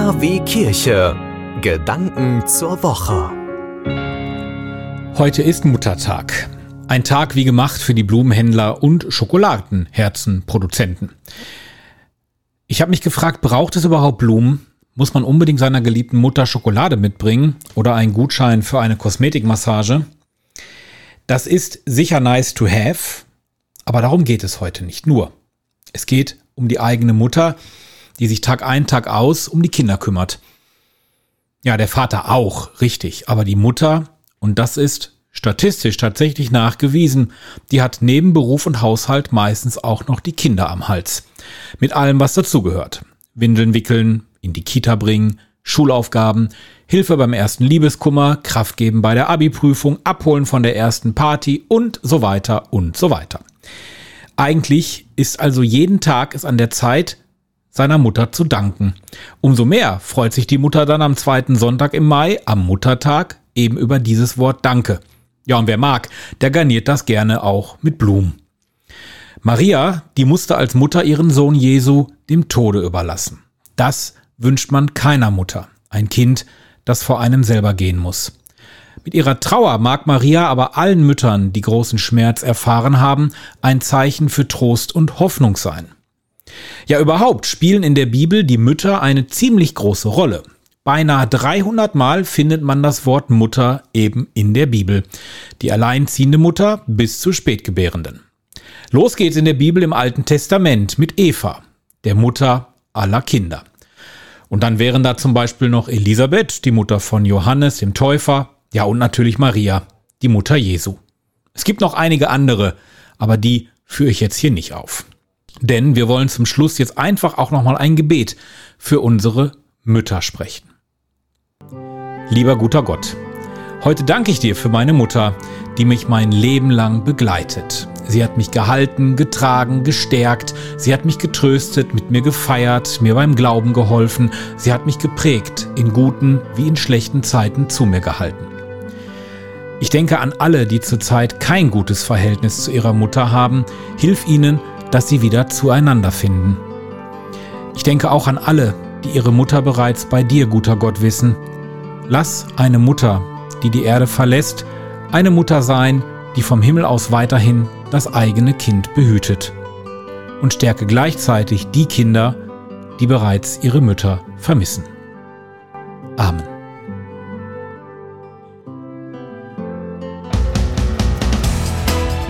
KW Kirche. Gedanken zur Woche. Heute ist Muttertag. Ein Tag wie gemacht für die Blumenhändler und Schokoladenherzenproduzenten. Ich habe mich gefragt, braucht es überhaupt Blumen? Muss man unbedingt seiner geliebten Mutter Schokolade mitbringen oder einen Gutschein für eine Kosmetikmassage? Das ist sicher nice to have, aber darum geht es heute nicht nur. Es geht um die eigene Mutter, die sich Tag ein, Tag aus um die Kinder kümmert. Ja, der Vater auch, richtig, aber die Mutter, und das ist statistisch tatsächlich nachgewiesen, die hat neben Beruf und Haushalt meistens auch noch die Kinder am Hals. Mit allem, was dazugehört. Windeln wickeln, in die Kita bringen, Schulaufgaben, Hilfe beim ersten Liebeskummer, Kraft geben bei der Abi-Prüfung, abholen von der ersten Party und so weiter und so weiter. Eigentlich ist also jeden Tag es an der Zeit, seiner Mutter zu danken. Umso mehr freut sich die Mutter dann am zweiten Sonntag im Mai, am Muttertag, eben über dieses Wort Danke. Ja, und wer mag, der garniert das gerne auch mit Blumen. Maria, die musste als Mutter ihren Sohn Jesu dem Tode überlassen. Das wünscht man keiner Mutter. Ein Kind, das vor einem selber gehen muss. Mit ihrer Trauer mag Maria aber allen Müttern, die großen Schmerz erfahren haben, ein Zeichen für Trost und Hoffnung sein. Ja, überhaupt spielen in der Bibel die Mütter eine ziemlich große Rolle. Beinahe 300 Mal findet man das Wort Mutter eben in der Bibel. Die alleinziehende Mutter bis zur Spätgebärenden. Los geht's in der Bibel im Alten Testament mit Eva, der Mutter aller Kinder. Und dann wären da zum Beispiel noch Elisabeth, die Mutter von Johannes, dem Täufer, ja, und natürlich Maria, die Mutter Jesu. Es gibt noch einige andere, aber die führe ich jetzt hier nicht auf. Denn wir wollen zum Schluss jetzt einfach auch nochmal ein Gebet für unsere Mütter sprechen. Lieber guter Gott, heute danke ich dir für meine Mutter, die mich mein Leben lang begleitet. Sie hat mich gehalten, getragen, gestärkt, sie hat mich getröstet, mit mir gefeiert, mir beim Glauben geholfen, sie hat mich geprägt, in guten wie in schlechten Zeiten zu mir gehalten. Ich denke an alle, die zurzeit kein gutes Verhältnis zu ihrer Mutter haben. Hilf ihnen, dass sie wieder zueinander finden. Ich denke auch an alle, die ihre Mutter bereits bei dir, guter Gott, wissen. Lass eine Mutter, die die Erde verlässt, eine Mutter sein, die vom Himmel aus weiterhin das eigene Kind behütet. Und stärke gleichzeitig die Kinder, die bereits ihre Mütter vermissen. Amen.